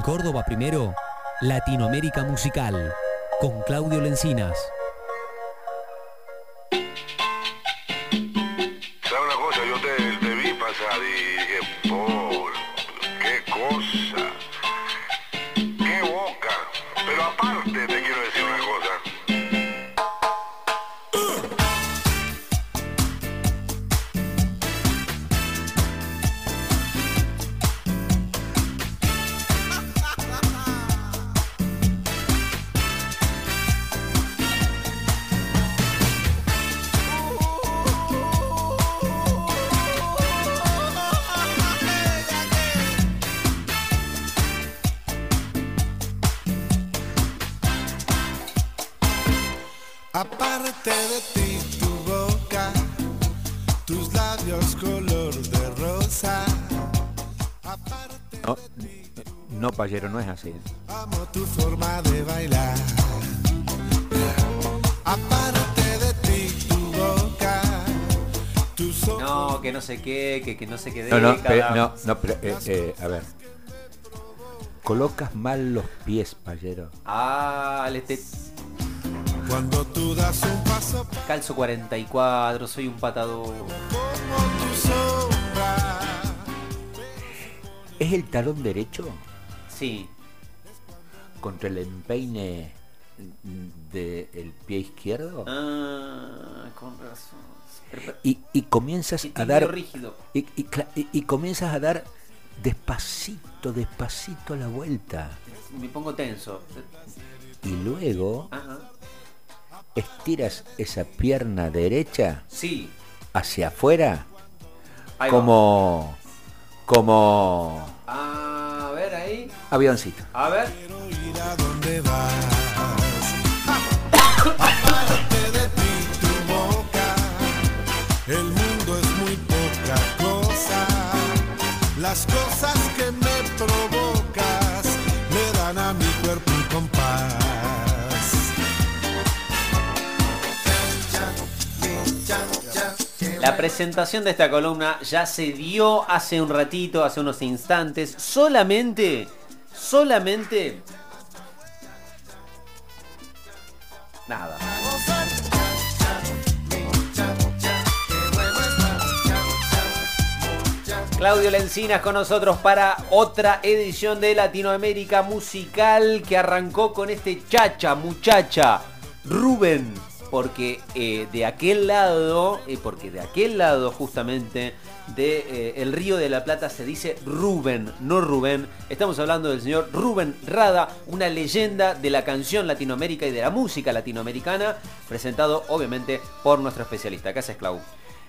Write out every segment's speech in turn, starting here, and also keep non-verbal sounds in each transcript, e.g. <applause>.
En Córdoba primero, Latinoamérica Musical, con Claudio Lencinas. Aparte de ti, tu boca, tus labios color de rosa. Aparte No, no, payero, no es así. amo tu forma de bailar. Aparte de ti, tu boca, tus ojos. No, que no sé qué, que, que no sé qué No, no, década. pero, no, no, pero, eh, eh, a ver. Colocas mal los pies, payero. Ah, le te- Cuando tú das un paso calzo 44, soy un patador. como tu sombra. ¿Es el talón derecho Sí, contra el empeine del pie izquierdo? ah, con razón. Y, y comienzas y a dar rígido. y, y y- y comienzas a dar despacito, despacito la vuelta. Me pongo tenso. Y luego Ajá. Estiras esa pierna derecha Sí. hacia afuera Ahí como como va. Ah, a ver ahí. avioncito. A ver. Quiero ir a donde vas. Aparte de ti, tu boca. El mundo es muy poca cosa. Las cosas La presentación de esta columna ya se dio hace un ratito, hace unos instantes. Solamente, solamente... Nada. Claudio Lencinas con nosotros para otra edición de Latinoamérica Musical que arrancó con este chacha, muchacha, Rubén. Porque eh, de aquel lado, eh, porque de aquel lado justamente de eh, el Río de la Plata se dice Rubén, no Rubén. Estamos hablando del señor Rubén Rada, una leyenda de la canción Latinoamérica y de la música latinoamericana, presentado obviamente por nuestro especialista. ¿Qué haces, Clau?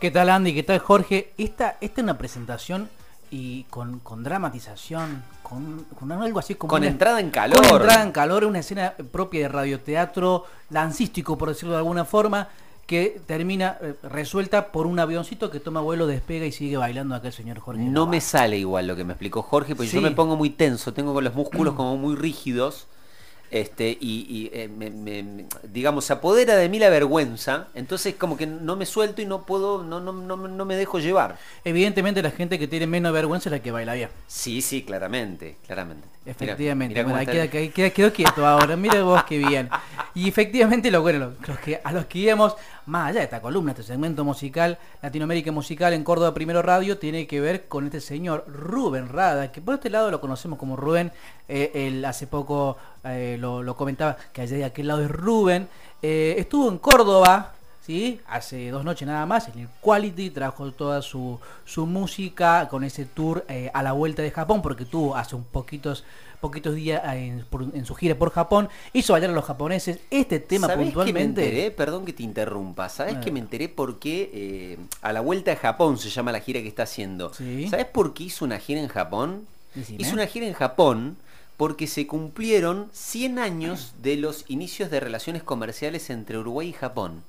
¿Qué tal Andy? ¿Qué tal Jorge? Esta, esta es una presentación y con, con dramatización, con, con algo así como... Con una- entrada en calor. Con entrada en calor, una escena propia de radioteatro, lancístico por decirlo de alguna forma, que termina eh, resuelta por un avioncito que toma vuelo, despega y sigue bailando aquel señor Jorge. No me sale igual lo que me explicó Jorge, porque yo me pongo muy tenso, tengo los músculos como muy rígidos. Este, y, y, eh, me- me- digamos, se apodera de mí la vergüenza, entonces como que no me suelto y no puedo, no, no, no, no me dejo llevar. Evidentemente la gente que tiene menos vergüenza es la que baila bien. Sí, sí, claramente, claramente. Efectivamente, mira cómo bueno, queda, quedó quieto ahora, mira vos qué bien. Y efectivamente, lo bueno, lo- los que, a los que íbamos, más allá de esta columna, este segmento musical, Latinoamérica Musical en Córdoba Primero Radio, tiene que ver con este señor Rubén Rada, que por este lado lo conocemos como Rubén, eh, él hace poco eh, lo, comentaba, que allá de aquel lado es Rubén, Eh, estuvo en Córdoba, ¿sí? Hace dos noches nada más, en el Quality, trajo toda su, su música con ese tour eh, a la vuelta de Japón, porque tuvo hace un poquitos, poquitos días eh, en, por- en su gira por Japón, hizo bailar a los japoneses este tema ¿Sabés que me puntualmente. enteré? Perdón que te interrumpa. ¿Sabes que me enteré por qué eh, a la vuelta de Japón se llama la gira que está haciendo? Sí. ¿Sabes por qué hizo una gira en Japón? Decime. Hizo una gira en Japón porque se cumplieron 100 años de los inicios de relaciones comerciales entre Uruguay y Japón.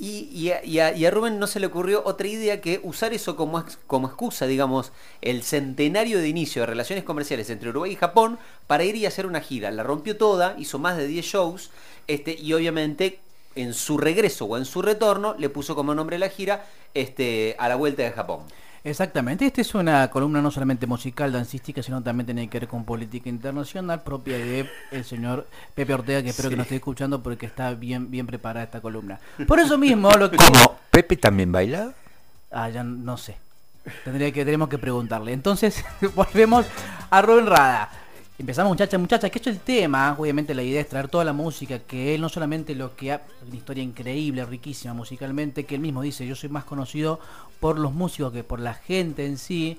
Y, y a, y a- y a Rubén no se le ocurrió otra idea que usar eso como, como excusa, digamos, el centenario de inicio de relaciones comerciales entre Uruguay y Japón para ir y hacer una gira. La rompió toda, hizo más de 10 shows, este, y obviamente en su regreso o en su retorno le puso como nombre la gira este, a la vuelta de Japón. Exactamente, esta es una columna no solamente musical, dancística, sino también tiene que ver con política internacional propia de el señor Pepe Ortega, que espero que nos esté escuchando porque está bien, bien preparada esta columna. Por eso mismo, lo que... ¿Cómo? ¿Pepe también baila? Ah, ya no sé. Tendría que, tenemos que preguntarle. Entonces, <laughs> volvemos a Rubén Rada. Empezamos muchacha, muchacha, que esto es el tema, obviamente la idea es traer toda la música, que él no solamente lo que ha, una historia increíble, riquísima musicalmente, que él mismo dice, yo soy más conocido por los músicos que por la gente en sí.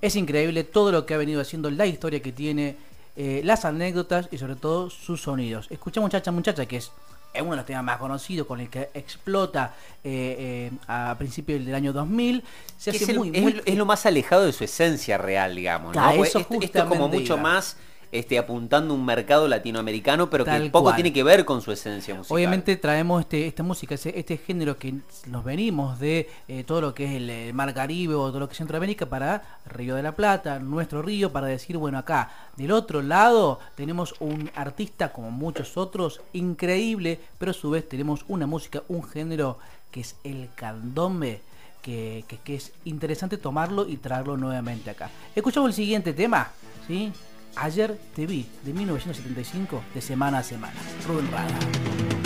Es increíble todo lo que ha venido haciendo, la historia que tiene, eh, las anécdotas y sobre todo sus sonidos. Escucha muchacha, muchacha, que es es uno de los temas más conocidos con el que explota eh, eh, a principios del año 2000. Se Es, hace el- muy, es muy- lo- es lo más alejado de su esencia real, digamos. ¿no? Porque eso esto, esto es como mucho iba. más este, apuntando a un mercado latinoamericano, pero que poco cual. tiene que ver con su esencia musical. Obviamente traemos este, esta música, ese- este género que nos venimos de eh, todo lo que es el, Mar Caribe o todo lo que es Centroamérica para Río de la Plata, nuestro río, para decir, bueno, acá del otro lado tenemos un artista como muchos otros, increíble, pero a su vez tenemos una música, un género que es el candombe. Que, que- que es interesante tomarlo y traerlo nuevamente acá. Escuchamos el siguiente tema, ¿sí? Ayer te vi, de 1975, de semana a semana. Rubén Rada.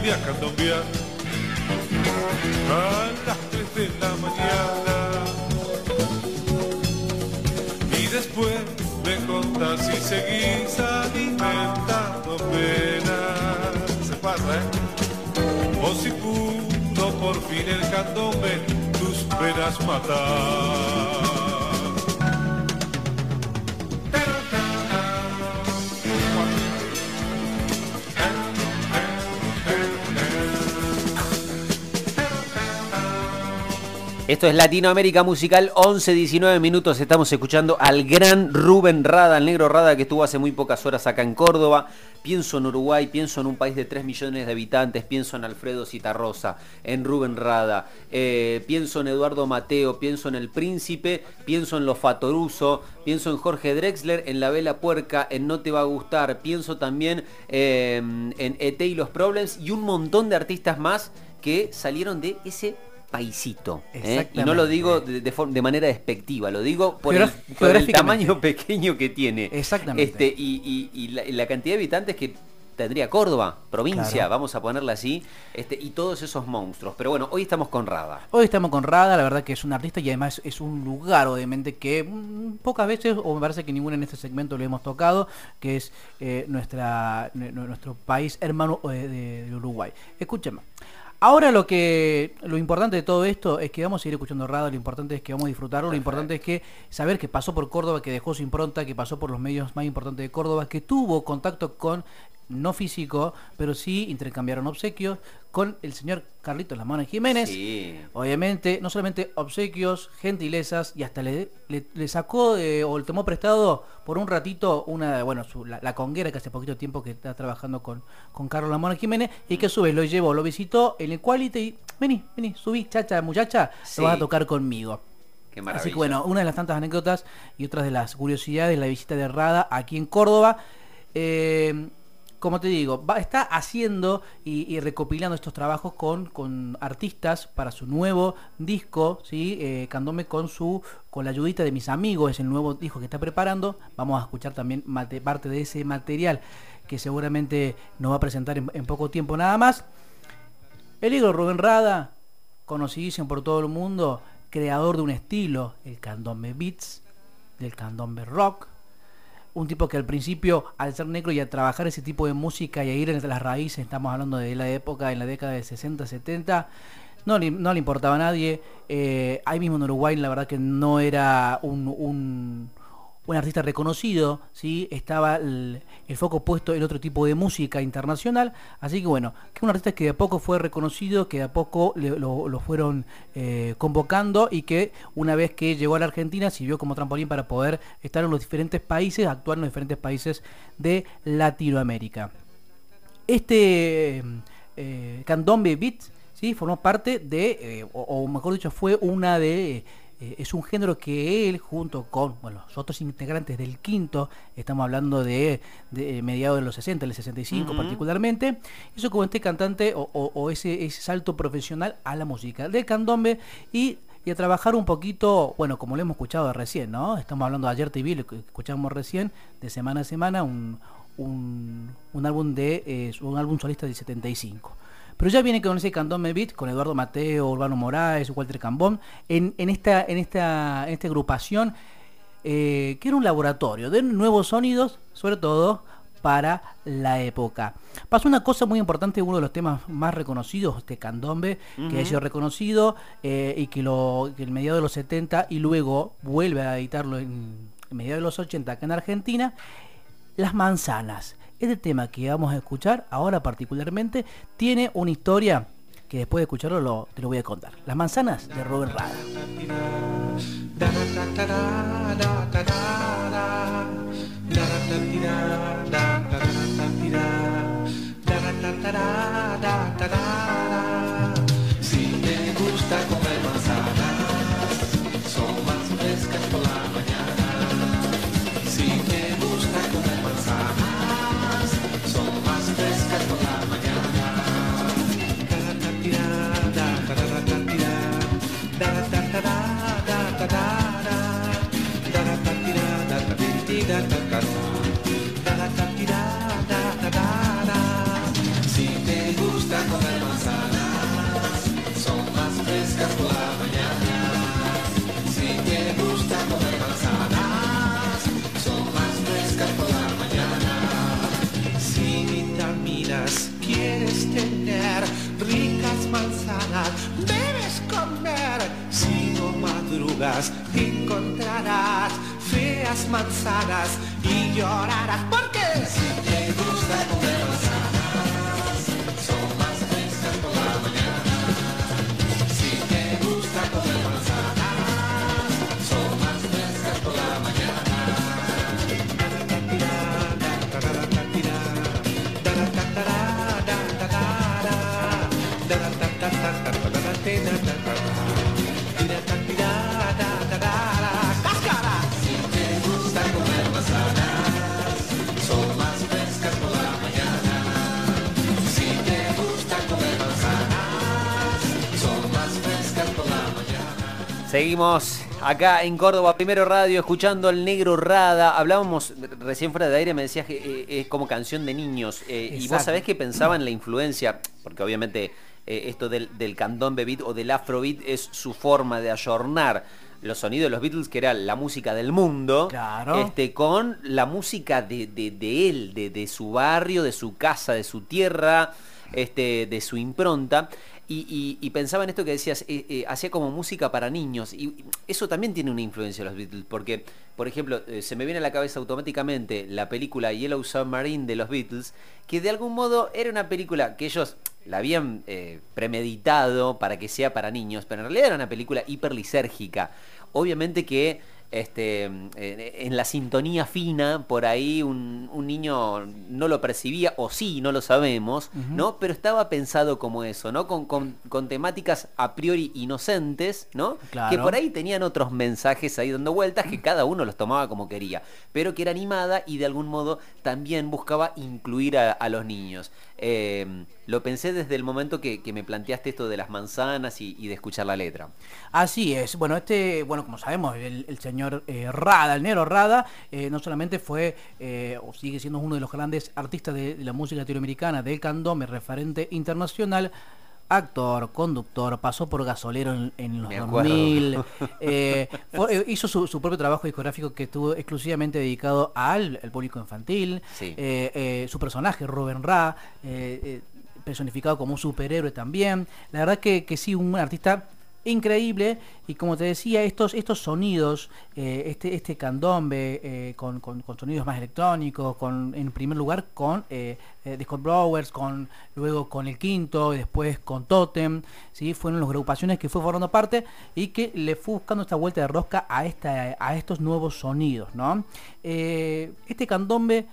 Venía a a las 3 de la mañana. Y después me contás si seguís alimentando penas. Se pasa ¿eh? o si pudo por fin el candombe tus penas matar Esto es Latinoamérica Musical, 11, 19 minutos. Estamos escuchando al gran Rubén Rada, el negro Rada que estuvo hace muy pocas horas acá en Córdoba. Pienso en Uruguay, pienso en un país de 3 millones de habitantes, pienso en Alfredo Citarrosa, en Rubén Rada, eh, pienso en Eduardo Mateo, pienso en El Príncipe, pienso en Los Fatoruso, pienso en Jorge Drexler, en La Vela Puerca, en No Te Va a Gustar, pienso también eh, en ET y los Problems y un montón de artistas más que salieron de ese paisito. ¿eh? Y no lo digo de, de de manera despectiva, lo digo por, el, por el geográficamente. tamaño <laughs> pequeño que tiene. Exactamente. Este, y y- y la, la cantidad de habitantes que tendría Córdoba, provincia, Claro. vamos a ponerla así, este, y todos esos monstruos. Pero bueno, hoy estamos con Rada. Hoy estamos con Rada, la verdad que es un artista y además es un lugar, obviamente, que mm, pocas veces, o me parece que ninguna en este segmento lo hemos tocado, que es eh, nuestra, nu- nu- nuestro país hermano eh, de, de Uruguay. Escúchame. Ahora lo que lo importante de todo esto es que vamos a ir escuchando Rada, lo importante es que vamos a disfrutarlo, lo importante es que saber que pasó por Córdoba, que dejó su impronta, que pasó por los medios más importantes de Córdoba, que tuvo contacto con no físico, pero sí intercambiaron obsequios con el señor Carlitos La Mona Jiménez. Sí. Obviamente, no solamente obsequios, gentilezas, y hasta le, le- le sacó eh, o le tomó prestado por un ratito una, bueno, su- la, la conguera que hace poquito tiempo que está trabajando con, con Carlos Lamona Jiménez, y que a su vez lo llevó, lo visitó en el Quality y vení, vení, subí, chacha, muchacha, Sí. lo vas a tocar conmigo. Qué maravilla. Así que bueno, una de las tantas anécdotas y otras de las curiosidades, la visita de Rada aquí en Córdoba. Eh, como te digo, va, está haciendo y, recopilando estos trabajos con, con artistas para su nuevo disco, ¿sí? Eh, Candome con su con la ayudita de mis amigos, es el nuevo disco que está preparando. Vamos a escuchar también parte de ese material que seguramente nos va a presentar en, poco tiempo nada más. El Igor Rubén Rada, conocidísimo por todo el mundo, creador de un estilo, el candombe beats, del candombe rock, un tipo que al principio, al ser negro y a trabajar ese tipo de música y a ir entre las raíces, estamos hablando de la época, en la década de 60, 70, no no le importaba a nadie. Eh, ahí mismo en Uruguay, la verdad que no era un, un, un artista reconocido, ¿sí? estaba el, foco puesto en otro tipo de música internacional. Así que bueno, que un artista que de a poco fue reconocido, que de a poco lo, fueron eh, convocando y que una vez que llegó a la Argentina sirvió como trampolín para poder estar en los diferentes países, actuar en los diferentes países de Latinoamérica. Este eh, Candombe Beat ¿sí? formó parte de, eh, o, o mejor dicho, fue una de... eh, es un género que él, junto con bueno, los otros integrantes del quinto, estamos hablando de, de mediados de los 60, el 65 particularmente, hizo como este cantante o, o- o ese, ese salto profesional a la música del candombe y y a trabajar un poquito, bueno, como lo hemos escuchado recién, ¿no? Estamos hablando de ayer TV, lo que escuchamos recién, de semana a semana, un, un, un álbum de eh, un álbum solista del 75. Pero ya viene con ese candombe beat, con Eduardo Mateo, Urbano Moraes, Walter Cambón, en, en esta, en esta, en esta agrupación, eh, que era un laboratorio de nuevos sonidos, sobre todo para la época. Pasó una cosa muy importante, uno de los temas más reconocidos, este candombe, que ha sido reconocido eh, y que, lo, que en mediados de los 70 y luego vuelve a editarlo en, en mediados de los 80 acá en Argentina, Las manzanas. Este tema que vamos a escuchar ahora particularmente tiene una historia que después de escucharlo lo- te lo voy a contar. Las manzanas de Rubén Rada. Si te gusta comer manzanas, son más frescas por la mañana. Si te gusta comer manzanas, son más frescas por la mañana. Si vitaminas quieres tener, ricas manzanas debes comer. Si no madrugas, encontrarás feas manzanas y llorarás. porque Si te gusta comer Seguimos acá en Córdoba Primero Radio escuchando al Negro Rada. Hablábamos recién fuera de aire, me decías que eh, es como canción de niños. eh, y vos sabés que pensaba en la influencia, porque obviamente eh, esto del, del candombe beat o del afrobeat es su forma de ayornar los sonidos de los Beatles, que era la música del mundo, Claro. este, con la música de, de- de él, de, de su barrio, de su casa, de su tierra, este, de su impronta. Y, y- y pensaba en esto que decías, eh, eh, hacía como música para niños. Y eso también tiene una influencia de los Beatles, porque, por ejemplo, eh, se me viene a la cabeza automáticamente la película Yellow Submarine de los Beatles, que de algún modo era una película que ellos la habían eh, premeditado para que sea para niños, pero en realidad era una película hiperlisérgica. Obviamente que este, en, en la sintonía fina, por ahí un, un niño no lo percibía, o sí, no lo sabemos, ¿no? Pero estaba pensado como eso, ¿no? Con, con- con temáticas a priori inocentes, ¿no? Claro. Que por ahí tenían otros mensajes ahí dando vueltas que cada uno los tomaba como quería, pero que era animada y de algún modo también buscaba incluir a, a los niños. Eh, lo pensé desde el momento que, que me planteaste esto de las manzanas y, y de escuchar la letra. Así es. Bueno, este, bueno, como sabemos, el, el señor eh, Rada, el negro Rada, eh, no solamente fue eh, o sigue siendo uno de los grandes artistas de, de la música latinoamericana, del candombe, referente internacional, actor, conductor, pasó por gasolero en, en los Me acuerdo. 2000, <laughs> eh, fue- eh, hizo su, su propio trabajo discográfico que estuvo exclusivamente dedicado al, al público infantil. Sí. Eh, eh, su personaje, Rubén Ra, personificado como un superhéroe también. La verdad que, que sí, un artista increíble. Y como te decía estos estos sonidos eh, este este candombe eh, con, con- con sonidos más electrónicos con en primer lugar con eh, eh, The Scott Browers con luego con el quinto y después con Totem sí fueron las agrupaciones que fue formando parte y que le fue buscando esta vuelta de rosca a esta a estos nuevos sonidos no Eh, este candombe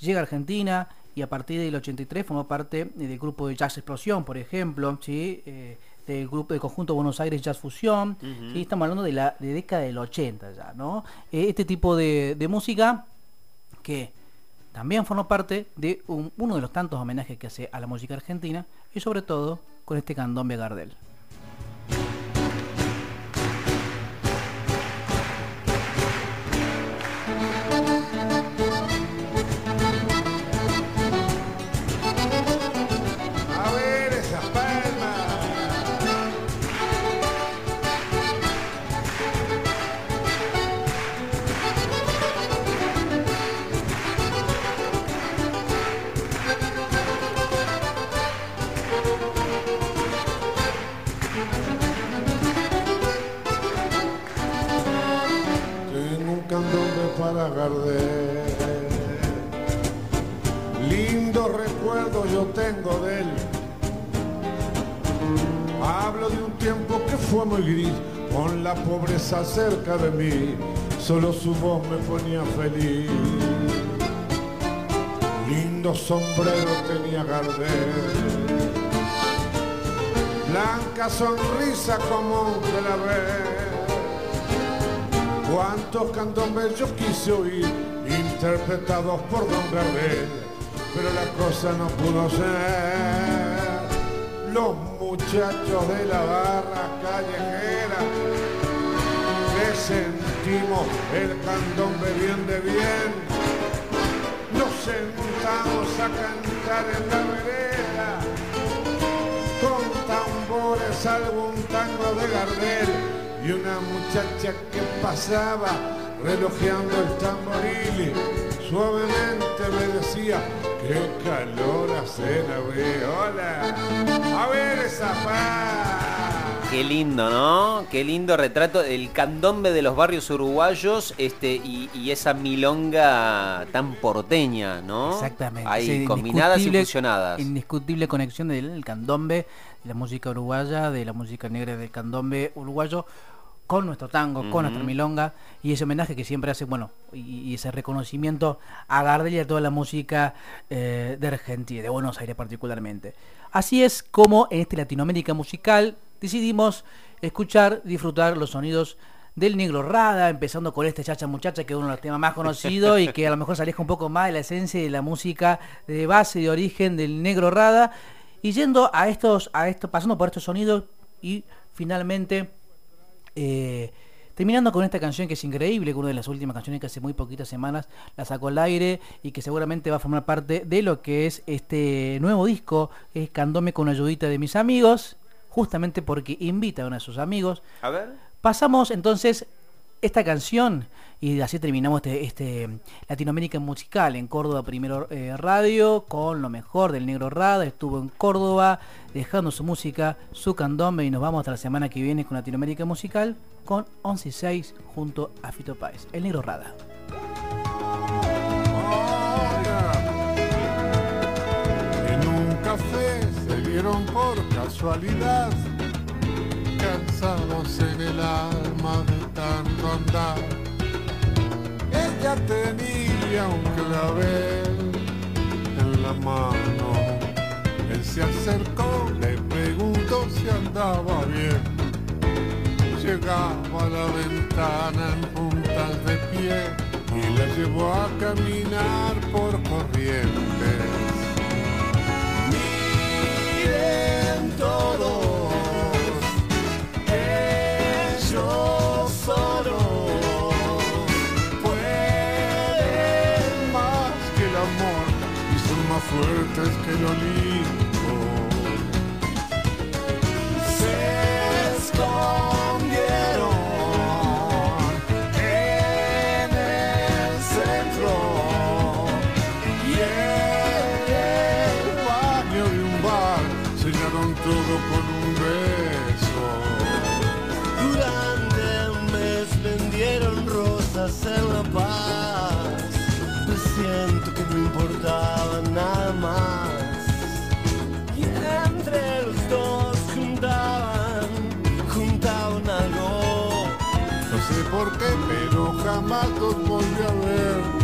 llega a Argentina y a partir del 83 formó parte del grupo de Jazz Explosión, por ejemplo, ¿sí? Eh, del grupo del conjunto Buenos Aires Jazz Fusión, ¿sí? estamos hablando de la de década del 80 ya, ¿no? Eh, este tipo de, de música que también formó parte de un- uno de los tantos homenajes que hace a la música argentina y sobre todo con este candombe Gardel. Gardel. Lindo recuerdo yo tengo de él. Hablo de un tiempo que fue muy gris, con la pobreza cerca de mí. Solo su voz me ponía feliz. Lindo sombrero tenía Gardel. Blanca sonrisa como un clavel. Cuántos candombes yo quise oír, interpretados por Don Gardel, pero la cosa no pudo ser. Los muchachos de la barra callejera, que sentimos el candombe bien de bien, nos sentamos a cantar en la y una muchacha que pasaba relojeando el tamboril suavemente me decía qué calor hace la hola a ver esa paz Qué lindo, ¿no? Qué lindo retrato del candombe de los barrios uruguayos este y, y esa milonga tan porteña, ¿no? Exactamente. Ahí, sí, combinadas y fusionadas. Indiscutible conexión del el candombe, de la música uruguaya, de la música negra del candombe uruguayo con nuestro tango, con nuestra milonga y ese homenaje que siempre hace, bueno, y, y ese reconocimiento a Gardel y a toda la música eh, de Argentina, de Buenos Aires particularmente. Así es como en este Latinoamérica musical decidimos escuchar, disfrutar los sonidos del Negro Rada, empezando con este Chacha Muchacha, que es uno de los temas más conocidos y que a lo mejor se aleja un poco más de la esencia de la música de base, de origen del Negro Rada, y yendo a estos, a esto, pasando por estos sonidos y finalmente eh, terminando con esta canción que es increíble, que una de las últimas canciones que hace muy poquitas semanas la sacó al aire y que seguramente va a formar parte de lo que es este nuevo disco, es Candome con ayudita de mis amigos, justamente porque invita a uno de sus amigos. A ver. Pasamos entonces esta canción y así terminamos este, este Latinoamérica musical en Córdoba Primero eh, Radio con lo mejor del Negro Rada. Estuvo en Córdoba dejando su música, su candombe y nos vamos hasta la semana que viene con Latinoamérica musical con 11 y 6 junto a Fito Páez. El Negro Rada. En un café se vieron por casualidad, en el alma Ella tenía un clavel en la mano. Él se acercó, le preguntó si andaba bien. Llegaba a la ventana en puntas de pie y la llevó a caminar por corrientes. Miren todos, fuertes que el Olimpo. Se escondieron en el centro y en el baño de un bar sellaron todo con un beso. Durante un mes vendieron rosas en la paz. Jamás los volví a ver.